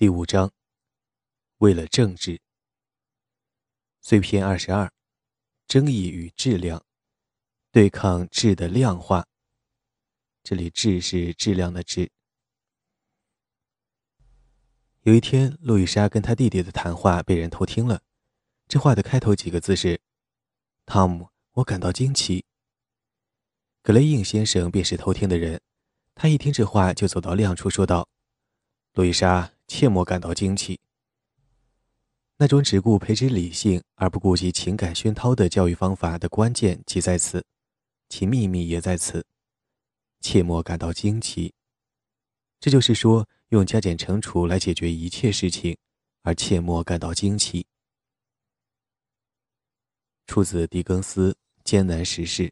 第五章，为了政治。碎片二十二，争议与质量，对抗质的量化。这里“质”是质量的“质”。有一天，路易莎跟他弟弟的谈话被人偷听了。这话的开头几个字是：“汤姆，我感到惊奇。”格雷印先生便是偷听的人。他一听这话，就走到亮处说道：“路易莎。”切莫感到惊奇。那种只顾培植理性而不顾及情感熏陶的教育方法的关键即在此，其秘密也在此。切莫感到惊奇。这就是说，用加减乘除来解决一切事情，而切莫感到惊奇。出自狄更斯《艰难时事》。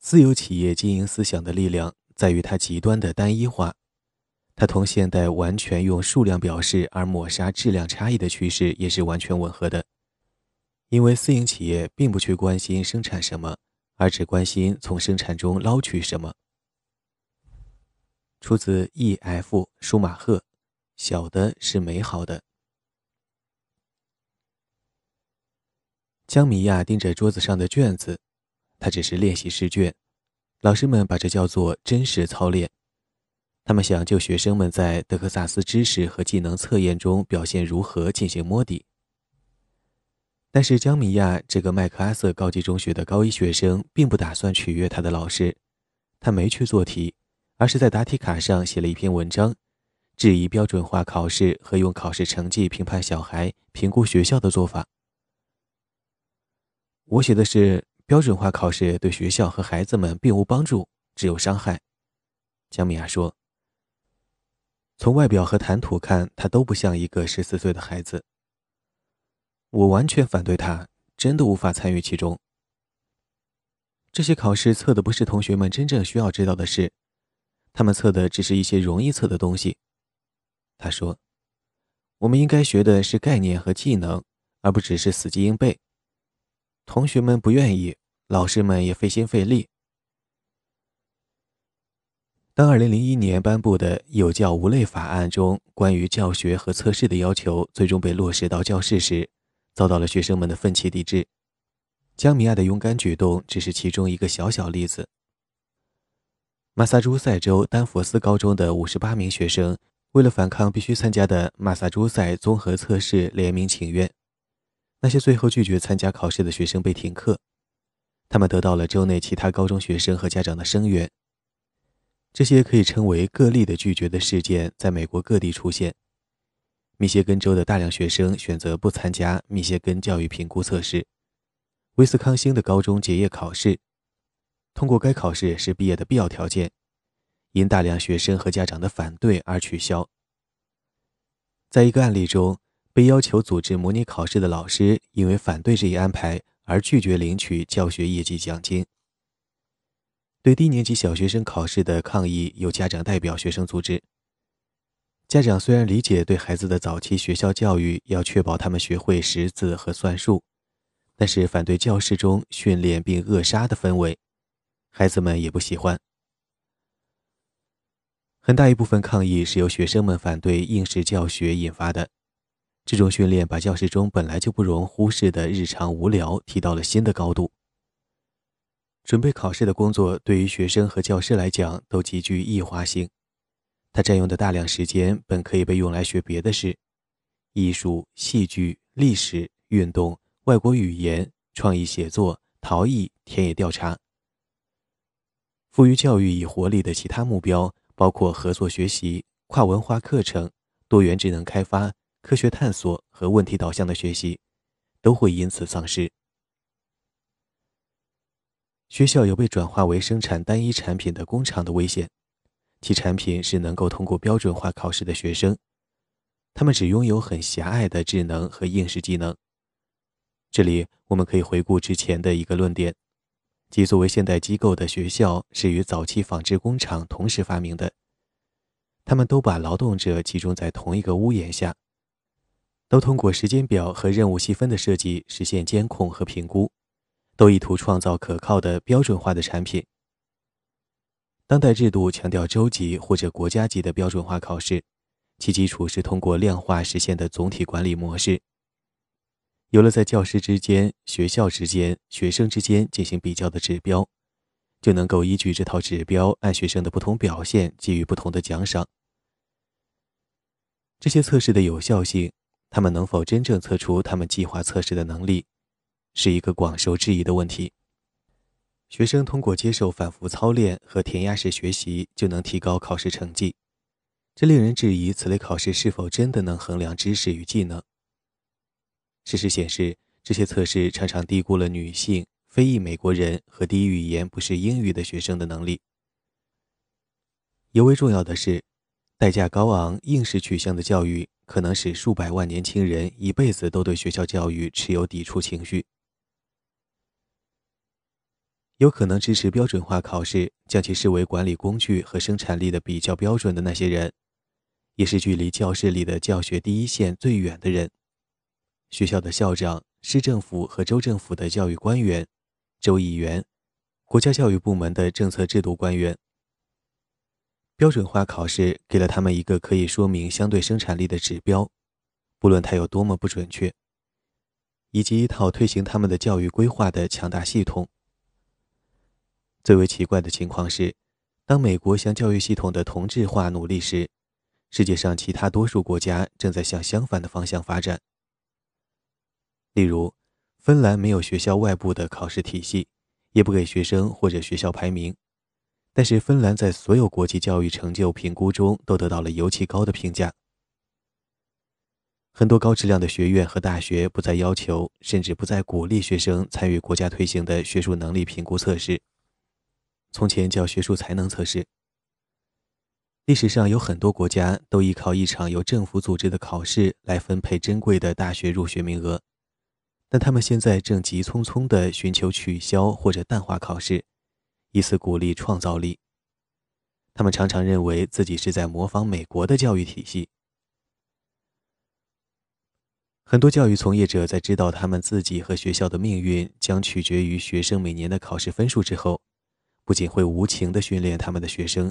私有企业经营思想的力量。在于它极端的单一化，它同现代完全用数量表示而抹杀质量差异的趋势也是完全吻合的。因为私营企业并不去关心生产什么，而只关心从生产中捞取什么。出自 E.F. 舒马赫，小的是美好的。江米亚盯着桌子上的卷子，他只是练习试卷。老师们把这叫做真实操练，他们想就学生们在德克萨斯知识和技能测验中表现如何进行摸底。但是江米亚这个麦克阿瑟高级中学的高一学生并不打算取悦他的老师，他没去做题，而是在答题卡上写了一篇文章，质疑标准化考试和用考试成绩评判小孩、评估学校的做法。我写的是。标准化考试对学校和孩子们并无帮助，只有伤害。姜米娅说：“从外表和谈吐看，他都不像一个十四岁的孩子。我完全反对他，真的无法参与其中。这些考试测的不是同学们真正需要知道的事，他们测的只是一些容易测的东西。”他说：“我们应该学的是概念和技能，而不只是死记硬背。”同学们不愿意，老师们也费心费力。当2001年颁布的有教无类法案中关于教学和测试的要求最终被落实到教室时，遭到了学生们的奋起抵制。江米亚的勇敢举动只是其中一个小小例子。马萨诸塞州丹佛斯高中的58名学生为了反抗必须参加的马萨诸塞综合测试，联名请愿。那些最后拒绝参加考试的学生被停课，他们得到了州内其他高中学生和家长的声援。这些可以称为个例的拒绝的事件在美国各地出现。密歇根州的大量学生选择不参加密歇根教育评估测试。威斯康星的高中结业考试，通过该考试是毕业的必要条件，因大量学生和家长的反对而取消。在一个案例中。被要求组织模拟考试的老师，因为反对这一安排而拒绝领取教学业绩奖金。对低年级小学生考试的抗议，由家长代表学生组织。家长虽然理解对孩子的早期学校教育要确保他们学会识字和算术，但是反对教室中训练并扼杀的氛围，孩子们也不喜欢。很大一部分抗议是由学生们反对应试教学引发的。这种训练把教室中本来就不容忽视的日常无聊提到了新的高度。准备考试的工作对于学生和教师来讲都极具异化性，它占用的大量时间本可以被用来学别的事：艺术、戏剧、历史、运动、外国语言、创意写作、陶艺、田野调查。赋予教育以活力的其他目标包括合作学习、跨文化课程、多元智能开发。科学探索和问题导向的学习都会因此丧失。学校有被转化为生产单一产品的工厂的危险，其产品是能够通过标准化考试的学生，他们只拥有很狭隘的智能和应试技能。这里我们可以回顾之前的一个论点，即作为现代机构的学校是与早期纺织工厂同时发明的，他们都把劳动者集中在同一个屋檐下。都通过时间表和任务细分的设计实现监控和评估，都意图创造可靠的标准化的产品。当代制度强调州级或者国家级的标准化考试，其基础是通过量化实现的总体管理模式。有了在教师之间、学校之间、学生之间进行比较的指标，就能够依据这套指标，按学生的不同表现给予不同的奖赏。这些测试的有效性，他们能否真正测出他们计划测试的能力，是一个广受质疑的问题。学生通过接受反复操练和填鸭式学习就能提高考试成绩，这令人质疑此类考试是否真的能衡量知识与技能。事实显示，这些测试常常低估了女性、非裔美国人和低语言不是英语的学生的能力。尤为重要的是，代价高昂、应试取向的教育可能使数百万年轻人一辈子都对学校教育持有抵触情绪。有可能支持标准化考试，将其视为管理工具和生产力的比较标准的那些人，也是距离教室里的教学第一线最远的人：学校的校长、市政府和州政府的教育官员、州议员、国家教育部门的政策制度官员。标准化考试给了他们一个可以说明相对生产力的指标，不论它有多么不准确，以及一套推行他们的教育规划的强大系统。最为奇怪的情况是，当美国向教育系统的同质化努力时，世界上其他多数国家正在向相反的方向发展。例如，芬兰没有学校外部的考试体系，也不给学生或者学校排名，但是芬兰在所有国际教育成就评估中都得到了尤其高的评价。很多高质量的学院和大学不再要求，甚至不再鼓励学生参与国家推行的学术能力评估测试。从前叫学术才能测试。历史上有很多国家都依靠一场由政府组织的考试来分配珍贵的大学入学名额，但他们现在正急匆匆地寻求取消或者淡化考试，以此鼓励创造力。他们常常认为自己是在模仿美国的教育体系。很多教育从业者在知道他们自己和学校的命运将取决于学生每年的考试分数之后。不仅会无情地训练他们的学生，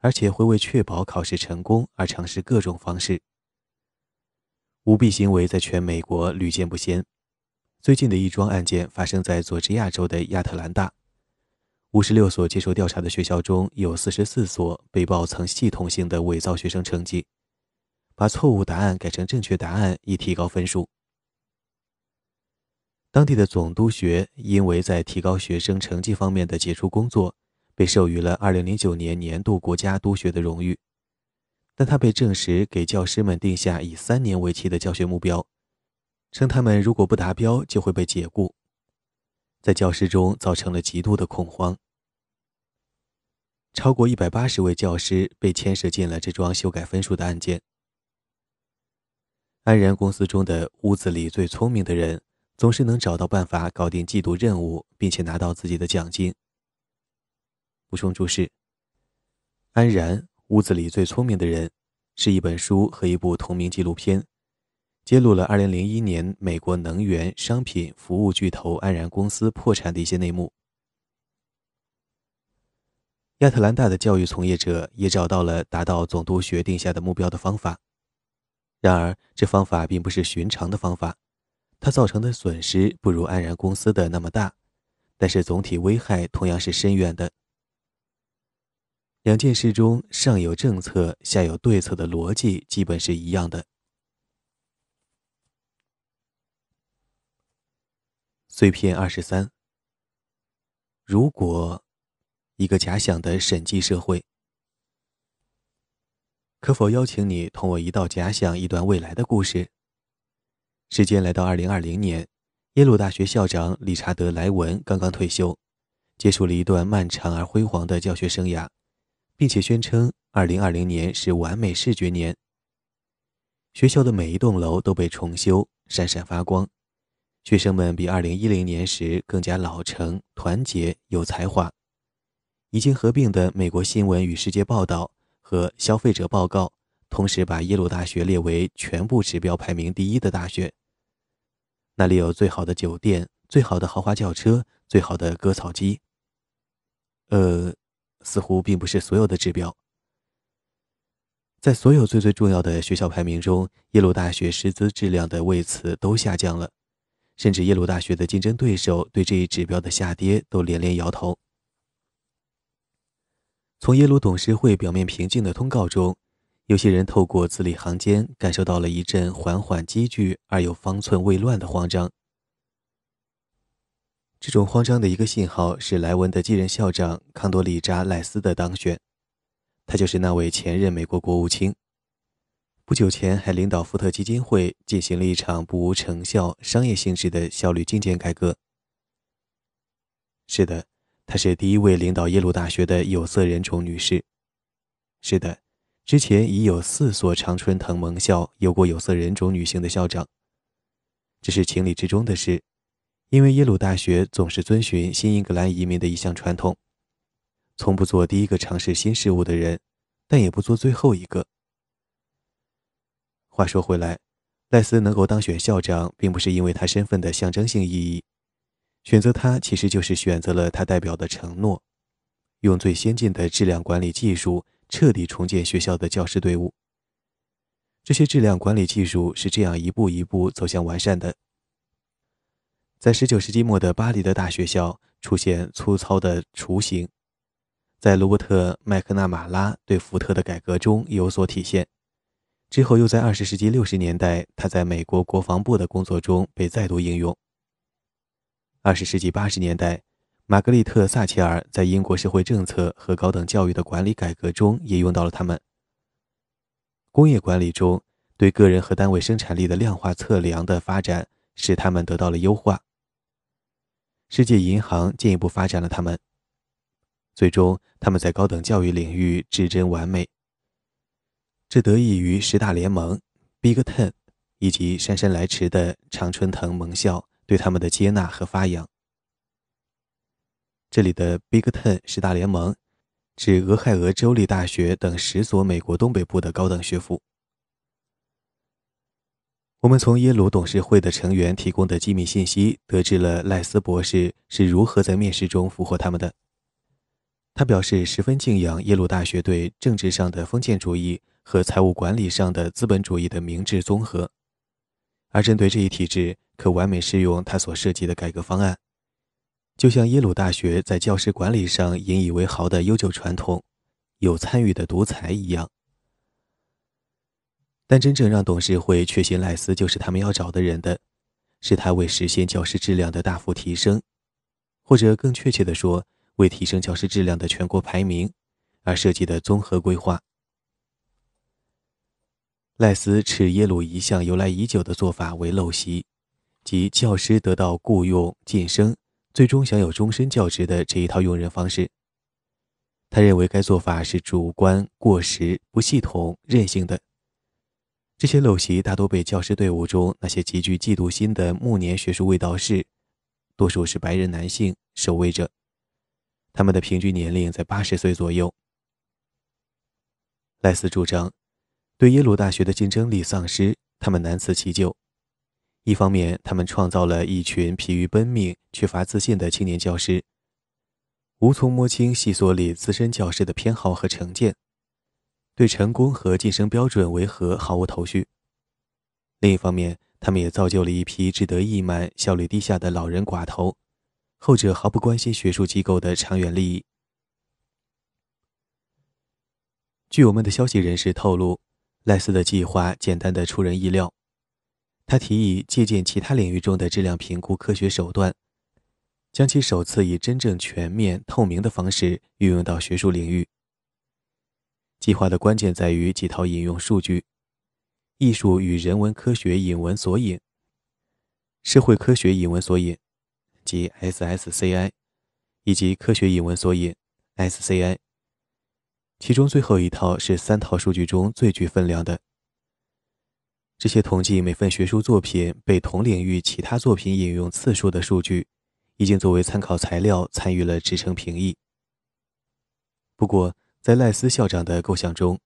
而且会为确保考试成功而尝试各种方式。舞弊行为在全美国屡见不鲜。最近的一桩案件发生在佐治亚州的亚特兰大，五十六所接受调查的学校中有四十四所被曝曾系统性的伪造学生成绩，把错误答案改成正确答案以提高分数。当地的总督学因为在提高学生成绩方面的杰出工作，被授予了2009年年度国家督学的荣誉，但他被证实给教师们定下以三年为期的教学目标，称他们如果不达标就会被解雇，在教师中造成了极度的恐慌。超过180位教师被牵涉进了这桩修改分数的案件。安然公司中的屋子里最聪明的人。总是能找到办法搞定季度任务，并且拿到自己的奖金。补充注释：安然，屋子里最聪明的人，是一本书和一部同名纪录片，揭露了2001年美国能源、商品、服务巨头安然公司破产的一些内幕。亚特兰大的教育从业者也找到了达到总督学定下的目标的方法，然而这方法并不是寻常的方法。它造成的损失不如安然公司的那么大，但是总体危害同样是深远的。两件事中上有政策，下有对策的逻辑基本是一样的。碎片二十三。如果一个假想的审计社会，可否邀请你同我一道假想一段未来的故事？时间来到二零二零年，耶鲁大学校长理查德·莱文刚刚退休，结束了一段漫长而辉煌的教学生涯，并且宣称二零二零年是完美视觉年。学校的每一栋楼都被重修，闪闪发光，学生们比二零一零年时更加老成、团结、有才华。已经合并的《美国新闻与世界报道》和《消费者报告》同时把耶鲁大学列为全部指标排名第一的大学。那里有最好的酒店、最好的豪华轿车、最好的割草机。呃，似乎并不是所有的指标。在所有最最重要的学校排名中，耶鲁大学师资质量的位次都下降了，甚至耶鲁大学的竞争对手对这一指标的下跌都连连摇头。从耶鲁董事会表面平静的通告中，有些人透过字里行间感受到了一阵缓缓积聚而又方寸未乱的慌张。这种慌张的一个信号是莱文的继任校长康多里扎赖斯的当选。他就是那位前任美国国务卿，不久前还领导福特基金会进行了一场不无成效、商业性质的效率精简改革。是的，她是第一位领导耶鲁大学的有色人种女士。是的，之前已有四所常春藤盟校有过有色人种女性的校长。这是情理之中的事，因为耶鲁大学总是遵循新英格兰移民的一项传统。从不做第一个尝试新事物的人，但也不做最后一个。话说回来，赖斯能够当选校长，并不是因为他身份的象征性意义。选择他，其实就是选择了他代表的承诺，用最先进的质量管理技术彻底重建学校的教师队伍。这些质量管理技术是这样一步一步走向完善的。在19世纪末的巴黎的大学校出现粗糙的雏形。在罗伯特·麦克纳马拉对福特的改革中有所体现，之后又在二十世纪六十年代，他在美国国防部的工作中被再度应用。二十世纪八十年代，玛格丽特·撒切尔在英国社会政策和高等教育的管理改革中也用到了他们。工业管理中对个人和单位生产力的量化测量的发展，使他们得到了优化。世界银行进一步发展了他们。最终，他们在高等教育领域至臻完美。这得益于十大联盟 （Big Ten） 以及姗姗来迟的常春藤盟校对他们的接纳和发扬。这里的 Big Ten 十大联盟指俄亥俄州立大学等十所美国东北部的高等学府。我们从耶鲁董事会的成员提供的机密信息得知了赖斯博士是如何在面试中俘获他们的。他表示十分敬仰耶鲁大学对政治上的封建主义和财务管理上的资本主义的明智综合，而针对这一体制，可完美适用他所设计的改革方案，就像耶鲁大学在教师管理上引以为豪的悠久传统、有参与的独裁一样。但真正让董事会确信赖斯就是他们要找的人的，是他为实现教师质量的大幅提升，或者更确切地说。为提升教师质量的全国排名而设计的综合规划。赖斯斥耶鲁一项由来已久的做法为陋习，即教师得到雇佣、晋升，最终享有终身教职的这一套用人方式。他认为该做法是主观、过时、不系统、任性的。这些陋习大多被教师队伍中那些极具嫉妒心的暮年学术卫道士，多数是白人男性，守卫者。他们的平均年龄在八十岁左右。赖斯主张，对耶鲁大学的竞争力丧失，他们难辞其咎。一方面，他们创造了一群疲于奔命、缺乏自信的青年教师，无从摸清系所里资深教师的偏好和成见，对成功和晋升标准为何毫无头绪；另一方面，他们也造就了一批志得意满、效率低下的老人寡头。后者毫不关心学术机构的长远利益。据我们的消息人士透露，赖斯的计划简单的出人意料。他提议借鉴其他领域中的质量评估科学手段，将其首次以真正全面、透明的方式运用到学术领域。计划的关键在于几套引用数据：艺术与人文科学引文索引、社会科学引文索引。及 SSCI，以及科学引文索引 SCI，其中最后一套是三套数据中最具分量的。这些统计每份学术作品被同领域其他作品引用次数的数据，已经作为参考材料参与了职称评议。不过，在赖斯校长的构想中，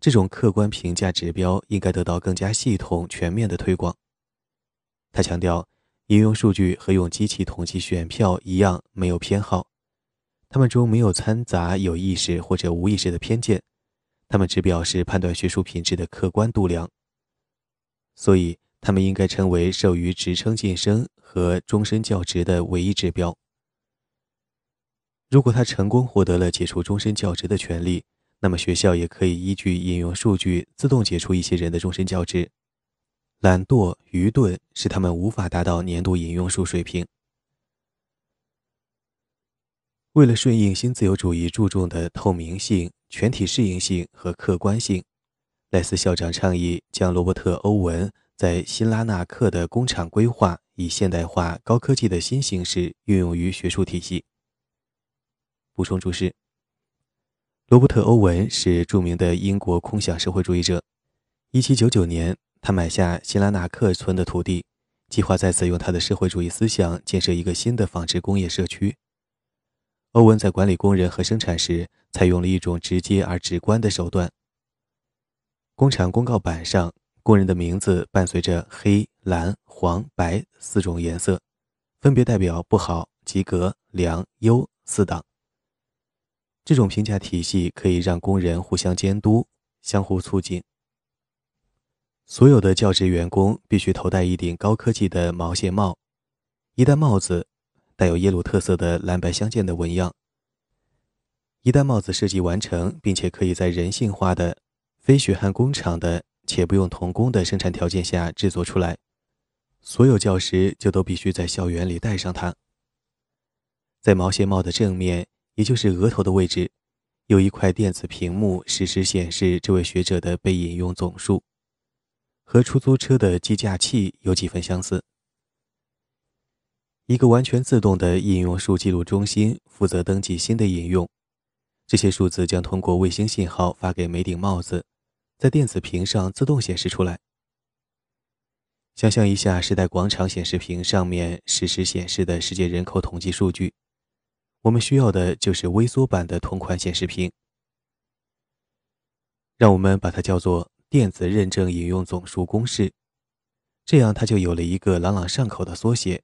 这种客观评价指标应该得到更加系统、全面的推广。他强调。引用数据和用机器统计选票一样，没有偏好，他们中没有掺杂有意识或者无意识的偏见，他们只表示判断学术品质的客观度量。所以，他们应该成为授予职称晋升和终身教职的唯一指标。如果他成功获得了解除终身教职的权利，那么学校也可以依据引用数据自动解除一些人的终身教职。懒惰、愚钝使他们无法达到年度引用数水平。为了顺应新自由主义注重的透明性、全体适应性和客观性，赖斯校长倡议将罗伯特·欧文在新拉纳克的工厂规划以现代化、高科技的新形式运用于学术体系。补充注释。罗伯特·欧文是著名的英国空想社会主义者。1799年，他买下新拉纳克村的土地，计划在此用他的社会主义思想建设一个新的纺织工业社区。欧文在管理工人和生产时，采用了一种直接而直观的手段。工厂公告板上，工人的名字伴随着黑、蓝、黄、白四种颜色，分别代表不好、及格、良、优四档。这种评价体系可以让工人互相监督、相互促进。所有的教职员工必须头戴一顶高科技的毛线帽，一戴帽子带有耶鲁特色的蓝白相间的纹样。一旦帽子设计完成，并且可以在人性化的、非血汗工厂的且不用童工的生产条件下制作出来，所有教师就都必须在校园里戴上它。在毛线帽的正面。也就是额头的位置，有一块电子屏幕，实时显示这位学者的被引用总数，和出租车的计价器有几分相似。一个完全自动的引用数记录中心负责登记新的引用，这些数字将通过卫星信号发给每顶帽子，在电子屏上自动显示出来。想象一下，时代广场显示屏上面实时显示的世界人口统计数据。我们需要的就是微缩版的同款显示屏，让我们把它叫做电子认证引用总数公式，这样它就有了一个朗朗上口的缩写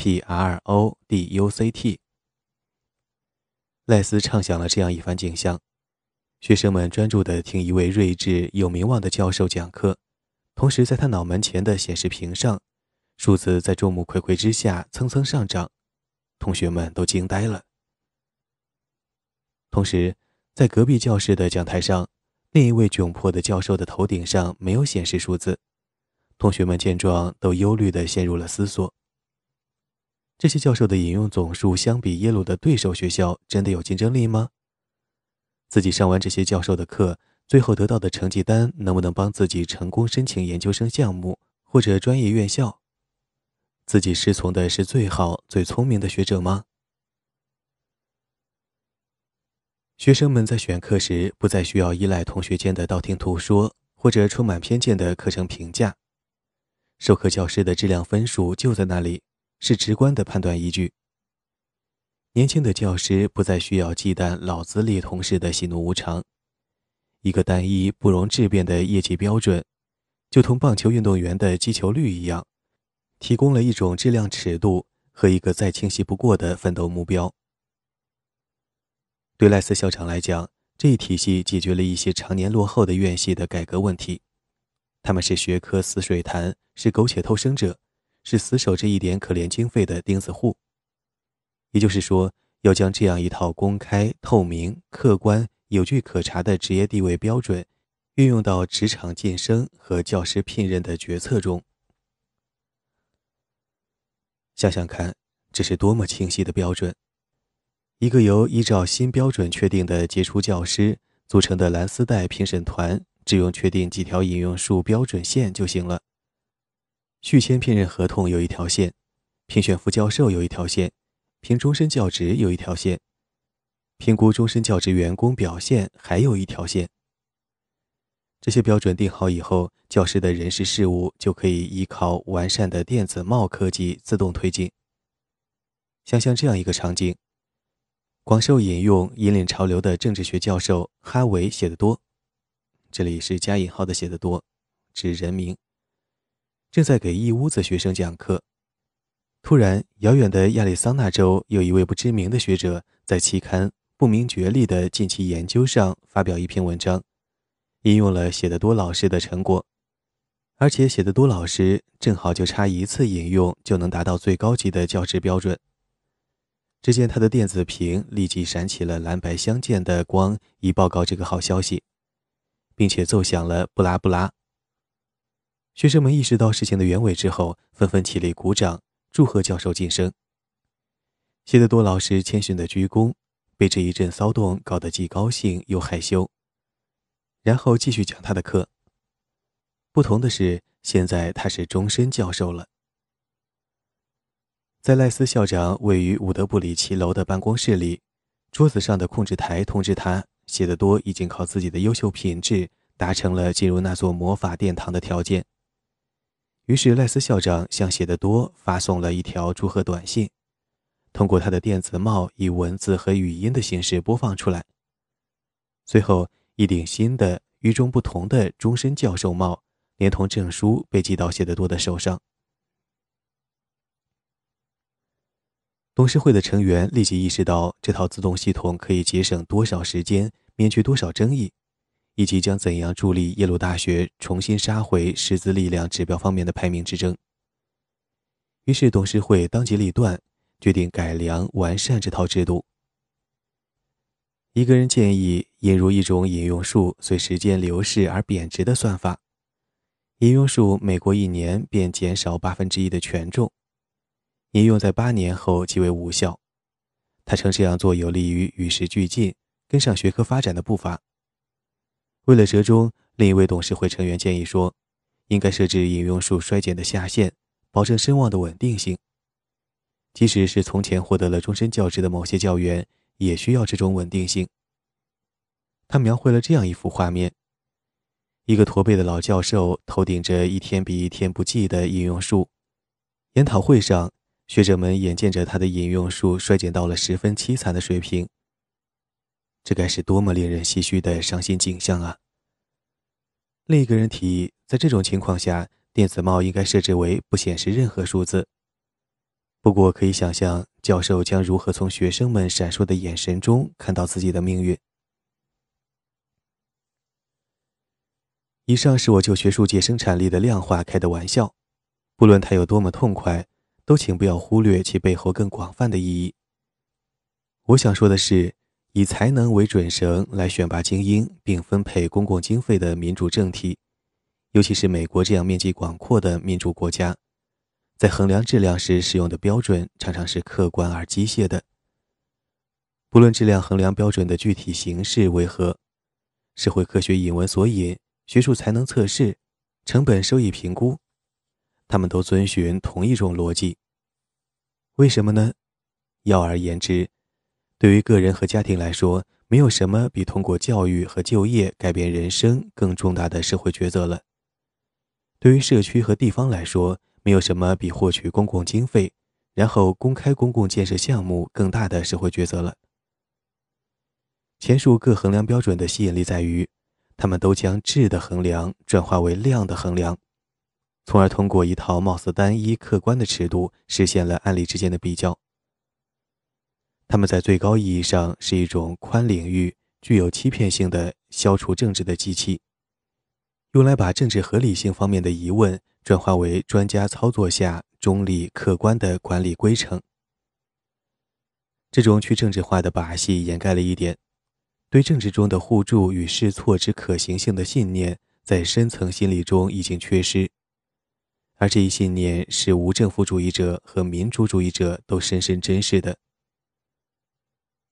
：PRODUCT。赖斯畅想了这样一番景象：学生们专注地听一位睿智有名望的教授讲课，同时在他脑门前的显示屏上，数字在众目睽睽之下蹭蹭上涨。同学们都惊呆了。同时，在隔壁教室的讲台上，另一位窘迫的教授的头顶上没有显示数字。同学们见状，都忧虑地陷入了思索：这些教授的引用总数相比耶鲁的对手学校，真的有竞争力吗？自己上完这些教授的课，最后得到的成绩单能不能帮自己成功申请研究生项目或者专业院校？自己师从的是最好、最聪明的学者吗？学生们在选课时不再需要依赖同学间的道听途说或者充满偏见的课程评价，授课教师的质量分数就在那里，是直观的判断依据。年轻的教师不再需要忌惮老资历同事的喜怒无常，一个单一不容置辩的业绩标准，就同棒球运动员的击球率一样。提供了一种质量尺度和一个再清晰不过的奋斗目标。对赖斯校长来讲，这一体系解决了一些常年落后的院系的改革问题。他们是学科死水潭，是苟且偷生者，是死守这一点可怜经费的钉子户。也就是说，要将这样一套公开、透明、客观、有据可查的职业地位标准，运用到职场晋升和教师聘任的决策中。想想看，这是多么清晰的标准！一个由依照新标准确定的杰出教师组成的蓝丝带评审团，只用确定几条引用数标准线就行了。续签聘任合同有一条线，评选副教授有一条线，评终身教职有一条线，评估终身教职员工表现还有一条线。这些标准定好以后，教师的人事事务就可以依靠完善的电子帽科技自动推进。想象这样一个场景：广受引用、引领潮流的政治学教授哈维写得多，这里是加引号的写得多，指人名，正在给一屋子学生讲课。突然，遥远的亚利桑那州有一位不知名的学者在期刊不明觉厉的近期研究上发表一篇文章，引用了写得多老师的成果，而且写得多老师正好就差一次引用就能达到最高级的教职标准。只见他的电子屏立即闪起了蓝白相间的光，以报告这个好消息，并且奏响了布拉布拉。学生们意识到事情的原委之后，纷纷起立鼓掌，祝贺教授晋升。谢德多老师谦逊的鞠躬，被这一阵骚动搞得既高兴又害羞，然后继续讲他的课。不同的是，现在他是终身教授了。在赖斯校长位于伍德布里奇楼的办公室里，桌子上的控制台通知他，谢德多已经靠自己的优秀品质达成了进入那座魔法殿堂的条件。于是，赖斯校长向谢德多发送了一条祝贺短信，通过他的电子帽以文字和语音的形式播放出来。随后，一顶新的、与众不同的终身教授帽，连同证书被寄到谢德多的手上。董事会的成员立即意识到，这套自动系统可以节省多少时间，免去多少争议。以及将怎样助力耶鲁大学重新杀回师资力量指标方面的排名之争。于是董事会当机立断，决定改良完善这套制度。一个人建议引入一种引用数随时间流逝而贬值的算法，引用数每过一年便减少八分之一的权重，引用在八年后即为无效。他称这样做有利于与时俱进，跟上学科发展的步伐。为了折中，另一位董事会成员建议说，应该设置引用数衰减的下限，保证声望的稳定性。即使是从前获得了终身教职的某些教员，也需要这种稳定性。他描绘了这样一幅画面：一个驼背的老教授头顶着一天比一天不济的引用数，研讨会上，学者们眼见着他的引用数衰减到了十分凄惨的水平。这该是多么令人唏嘘的伤心景象啊！另一个人提议，在这种情况下，电子帽应该设置为不显示任何数字。不过，可以想象教授将如何从学生们闪烁的眼神中看到自己的命运。以上是我就学术界生产力的量化开的玩笑，不论它有多么痛快，都请不要忽略其背后更广泛的意义。我想说的是。以才能为准绳来选拔精英并分配公共经费的民主政体，尤其是美国这样面积广阔的民主国家，在衡量质量时使用的标准常常是客观而机械的。不论质量衡量标准的具体形式为何，社会科学引文索引、学术才能测试、成本收益评估，他们都遵循同一种逻辑。为什么呢？要而言之。对于个人和家庭来说，没有什么比通过教育和就业改变人生更重大的社会抉择了。对于社区和地方来说，没有什么比获取公共经费，然后公开公共建设项目更大的社会抉择了。前述各衡量标准的吸引力在于，他们都将质的衡量转化为量的衡量，从而通过一套貌似单一客观的尺度，实现了案例之间的比较。他们在最高意义上是一种宽领域、具有欺骗性的消除政治的机器，用来把政治合理性方面的疑问转化为专家操作下中立客观的管理规程。这种去政治化的把戏掩盖了一点：对政治中的互助与试错之可行性的信念，在深层心理中已经缺失，而这一信念是无政府主义者和民主主义者都深深珍视的。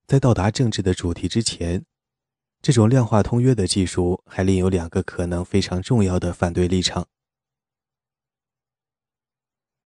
在到达政治的主题之前，这种量化通约的技术还另有两个可能非常重要的反对立场。